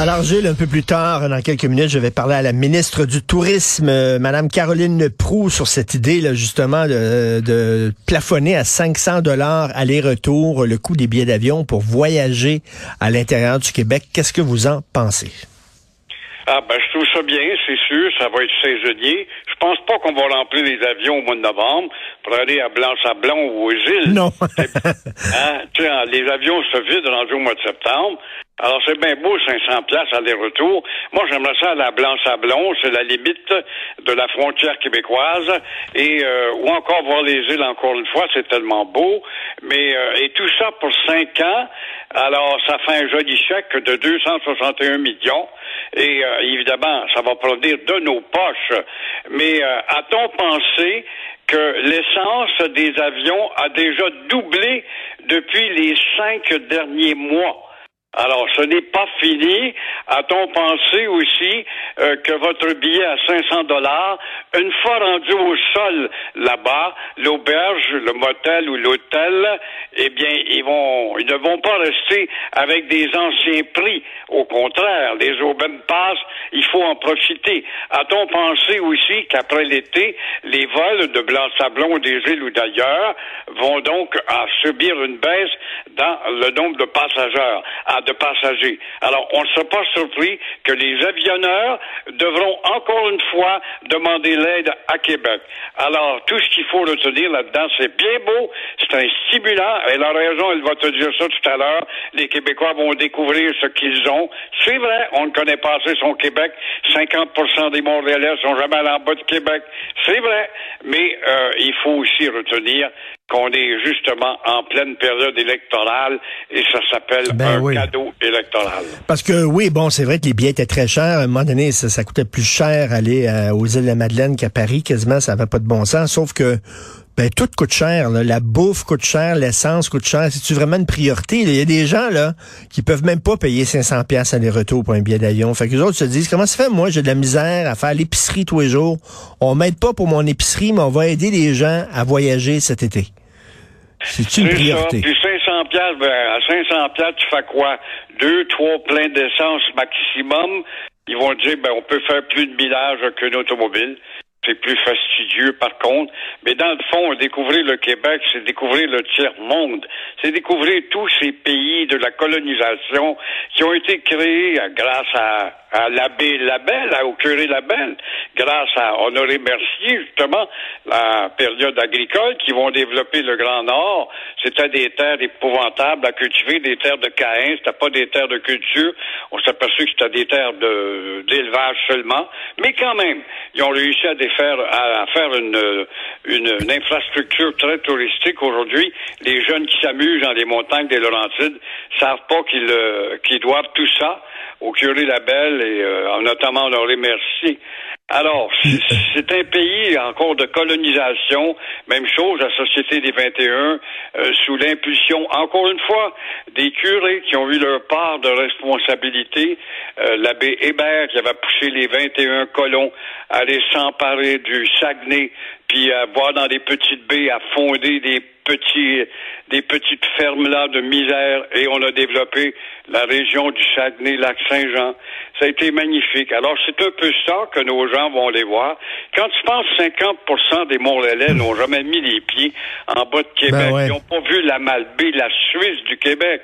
Alors Gilles, un peu plus tard, dans quelques minutes, je vais parler à la ministre du Tourisme, euh, Madame Caroline Proux, sur cette idée là, justement de, de plafonner à 500 dollars aller-retour le coût des billets d'avion pour voyager à l'intérieur du Québec. Qu'est-ce que vous en pensez? Ah ben je trouve ça bien, c'est sûr, ça va être saisonnier. Je pense pas qu'on va remplir les avions au mois de novembre pour aller à Blanc-Sablon ou aux îles. Non. hein? Sais, les avions se vident rendus au mois de septembre. Alors c'est bien beau 500 places aller-retour. Moi j'aimerais ça à Blanc-Sablon, c'est la limite de la frontière québécoise et euh, ou encore voir les îles encore une fois, c'est tellement beau. Mais euh, et tout ça pour cinq ans. Alors ça fait un joli chèque de 261 millions. Et euh, évidemment, ça va provenir de nos poches. Mais euh, a-t-on pensé que l'essence des avions a déjà doublé depuis les cinq derniers mois? Alors, ce n'est pas fini. A-t-on pensé aussi euh, que votre billet à 500 dollars, une fois rendu au sol là-bas, l'auberge, le motel ou l'hôtel, eh bien, ils vont, ils ne vont pas rester avec des anciens prix. Au contraire, les aubaines passent, il faut en profiter. A-t-on pensé aussi qu'après l'été, les vols de Blanc-Sablon, des îles ou d'ailleurs vont donc subir une baisse dans le nombre de passagers? De passagers. Alors, on ne sera pas surpris que les avionneurs devront encore une fois demander l'aide à Québec. Alors, tout ce qu'il faut retenir là-dedans, c'est bien beau, c'est un stimulant. Elle a raison, elle va te dire ça tout à l'heure. Les Québécois vont découvrir ce qu'ils ont. C'est vrai, on ne connaît pas assez son Québec. 50 des Montréalais sont jamais allés en bas de Québec. C'est vrai. Mais euh, il faut aussi retenir qu'on est justement en pleine période électorale et ça s'appelle Ben un oui. cadeau électoral. Parce que oui, bon, c'est vrai que les billets étaient très chers. À un moment donné, ça, ça coûtait plus cher aller euh, aux îles de la Madeleine qu'à Paris. Quasiment, ça n'avait pas de bon sens. Sauf que ben, tout coûte cher. là. La bouffe coûte cher, l'essence coûte cher. C'est-tu vraiment une priorité? Il y a des gens là qui peuvent même pas payer 500 pièces aller-retour pour un billet d'avion. Fait que les autres se disent, comment ça fait? Moi, j'ai de la misère à faire l'épicerie tous les jours. On m'aide pas pour mon épicerie, mais on va aider les gens à voyager cet été. C'est une priorité. ça. Puis 500 piastres, ben, à 500 piastres, tu fais quoi? Deux, trois pleins d'essence maximum. Ils vont te dire, ben, on peut faire plus de millage qu'une automobile. C'est plus fastidieux, par contre. Mais dans le fond, découvrir le Québec, c'est découvrir le tiers-monde. C'est découvrir tous ces pays de la colonisation qui ont été créés grâce à, l'abbé Labelle, au curé Labelle, grâce à Honoré Mercier, justement, la période agricole, qui vont développer le Grand Nord. C'était des terres épouvantables à cultiver, des terres de Caïn, c'était pas des terres de culture. On s'est aperçu que c'était des terres d'élevage seulement. Mais quand même, ils ont réussi à, défaire, à, à faire une, une, une infrastructure très touristique. Aujourd'hui, les jeunes qui s'amusent dans les montagnes des Laurentides savent pas qu'ils euh, qu'ils doivent tout ça au curé Labelle et euh, notamment Honoré Mercier. Alors, c'est c'est un pays encore de colonisation. Même chose, la Société des 21, euh, sous l'impulsion, encore une fois, des curés qui ont eu leur part de responsabilité. Euh, L'abbé Hébert qui avait poussé les 21 colons à aller s'emparer du Saguenay, puis à voir dans des petites baies, à fonder des petits, des petites fermes là de misère, et on a développé la région du Saguenay, Lac-Saint-Jean. Ça a été magnifique. Alors, c'est un peu ça que nos gens vont aller voir. Quand tu penses 50% des Montréalais n'ont jamais mis les pieds en bas de Québec, Ben ouais. ils n'ont pas vu la Malbaie, la Suisse du Québec,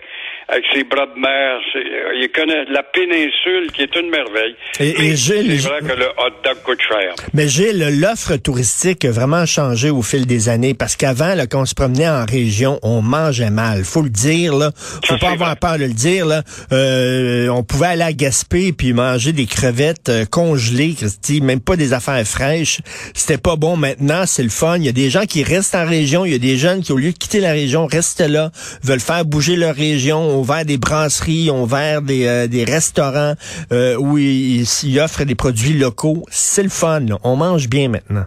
avec ses bras de mer. Euh, Ils connaissent la péninsule, qui est une merveille. Et- et Mais Gilles, c'est vrai que le hot dog coûte cher. Mais Gilles, l'offre touristique a vraiment changé au fil des années parce qu'avant, quand on se promenait en région, on mangeait mal. Faut le dire, là. Faut Ça, pas avoir vrai. peur de le dire, là. Euh, on pouvait aller à Gaspé puis manger des crevettes euh, congelées, Christy, même pas des affaires fraîches. C'était pas bon. Maintenant, c'est le fun. Il y a des gens qui restent en région. Il y a des jeunes qui, au lieu de quitter la région, restent là, veulent faire bouger leur région, ont ouvert des brasseries, ont ouvert des, euh, des restaurants euh, où ils, ils offrent des produits locaux. C'est le fun. là. On mange bien maintenant.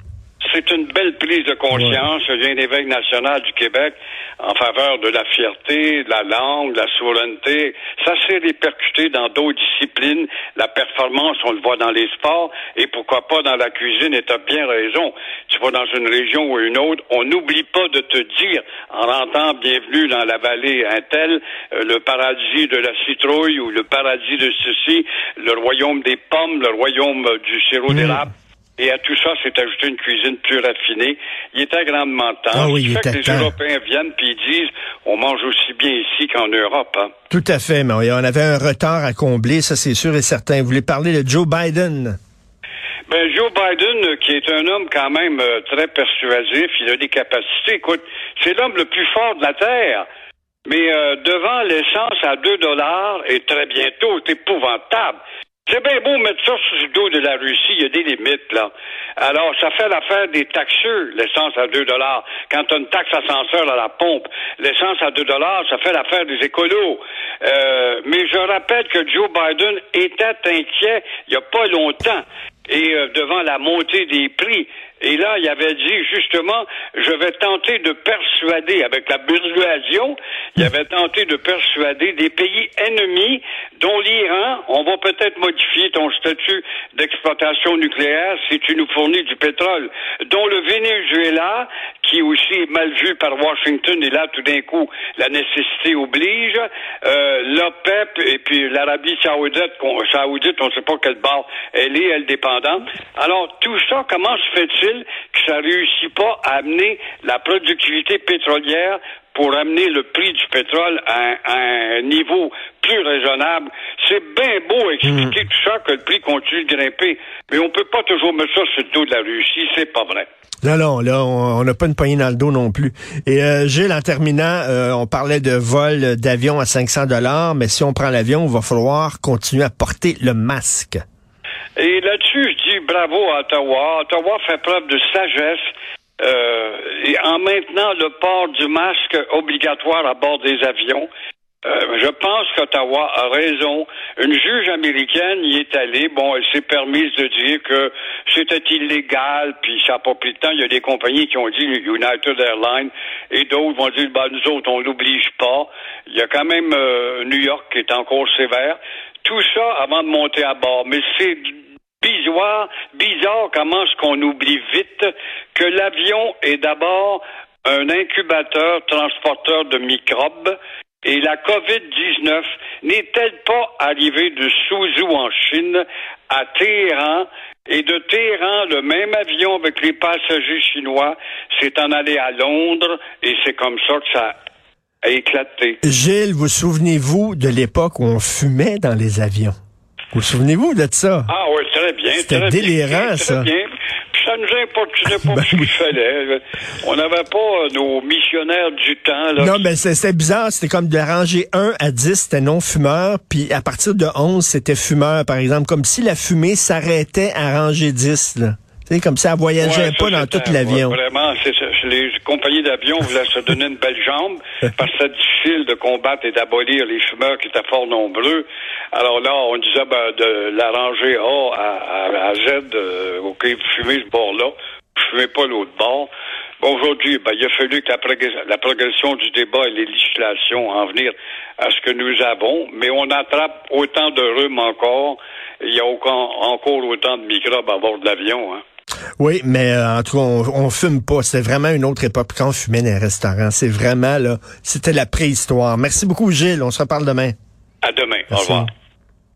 Prise de conscience vient l'évêque national du Québec en faveur de la fierté, de la langue, de la souveraineté. Ça s'est répercuté dans d'autres disciplines. La performance, on le voit dans les sports, et pourquoi pas dans la cuisine, et tu as bien raison. Tu vas dans une région ou une autre, on n'oublie pas de te dire, en rentrant bienvenue dans la vallée un tel, euh, le paradis de la citrouille ou le paradis de ceci, le royaume des pommes, le royaume euh, du sirop d'érable. Et à tout ça, c'est ajouté une cuisine plus raffinée. Il était grandement temps. Ah oui, il fait que les temps. Européens viennent puis ils disent, on mange aussi bien ici qu'en Europe. Hein. Tout à fait, mais on avait un retard à combler, ça c'est sûr et certain. Vous voulez parler de Joe Biden? Ben, Joe Biden, euh, qui est un homme quand même euh, très persuasif, il a des capacités. Écoute, c'est l'homme le plus fort de la Terre. Mais euh, devant l'essence à 2 dollars, et très bientôt, c'est épouvantable. C'est bien beau mettre ça sur le dos de la Russie, il y a des limites, là. Alors, ça fait l'affaire des taxeux, l'essence à 2 dollars. Quand tu as une taxe ascenseur à la pompe, l'essence à 2 dollars, ça fait l'affaire des écolos. Euh, mais je rappelle que Joe Biden était inquiet il n'y a pas longtemps et euh, devant la montée des prix. Et là, il avait dit justement, je vais tenter de persuader, avec la persuasion, il avait tenté de persuader des pays ennemis, dont l'Iran, on va peut-être modifier ton statut d'exploitation nucléaire si tu nous fournis du pétrole, dont le Venezuela, qui aussi est mal vu par Washington, et là, tout d'un coup, la nécessité oblige, euh, l'OPEP et puis l'Arabie saoudite, saoudite, on ne sait pas quelle barre elle est, elle dépendante. Alors, tout ça, comment se fait-il? Que ça réussit pas à amener la productivité pétrolière pour amener le prix du pétrole à un, à un niveau plus raisonnable. C'est bien beau expliquer tout ça, que le prix continue de grimper, mais on peut pas toujours mettre ça sur le dos de la Russie, c'est pas vrai. Non, non, là, on on n'a pas une poignée dans le dos non plus. Et euh, Gilles, en terminant, euh, on parlait de vol d'avion à 500 dollars, mais si on prend l'avion, il va falloir continuer à porter le masque. Et là-dessus, je dis bravo à Ottawa. Ottawa fait preuve de sagesse euh, et en maintenant le port du masque obligatoire à bord des avions. Euh, je pense qu'Ottawa a raison. Une juge américaine y est allée. Bon, elle s'est permise de dire que c'était illégal, puis ça n'a pas pris de temps. Il y a des compagnies qui ont dit, United Airlines, et d'autres vont dire, ben, nous autres, on l'oblige pas. Il y a quand même euh, New York qui est encore sévère. Tout ça avant de monter à bord. Mais c'est bizarre, bizarre comment est-ce qu'on oublie vite que l'avion est d'abord un incubateur transporteur de microbes et la COVID-19 n'est-elle pas arrivée de Suzhou en Chine à Téhéran et de Téhéran, le même avion avec les passagers chinois s'est en allé à Londres et c'est comme ça que ça a éclaté. Gilles, vous souvenez-vous de l'époque où on fumait dans les avions? Vous souvenez-vous de ça? Ah oui, très bien. C'était très bien, délirant, très ça. Bien. Puis ça nous importunait pas Ben ce qu'il oui. fallait. On n'avait pas euh, nos missionnaires du temps. Là, Non, mais c'est- c'était bizarre. C'était comme de ranger 1 à 10, c'était non-fumeur. Puis à partir de 11, c'était fumeur, par exemple. Comme si la fumée s'arrêtait à ranger 10. Là. Sais, comme ça, elle voyageait Ouais, pas dans tout l'avion. ouais, vraiment, c'est ça. Les compagnies d'avions voulaient se donner une belle jambe parce que c'est difficile de combattre et d'abolir les fumeurs qui étaient fort nombreux. Alors là, on disait ben, de la rangée A à, à- à Z, euh, OK, vous fumez ce bord-là, vous fumez pas l'autre bord. Bon, aujourd'hui, ben, il a fallu que la, progress- la progression du débat et les législations en venir à ce que nous avons, mais on attrape autant de rhume encore. Il y a aucun- encore autant de microbes à bord de l'avion. Hein. Oui, mais euh, en tout cas, on, on fume pas. C'était vraiment une autre époque quand on fumait dans les restaurants. C'est vraiment, là, c'était la préhistoire. Merci beaucoup, Gilles. On se reparle demain. À demain. Au revoir.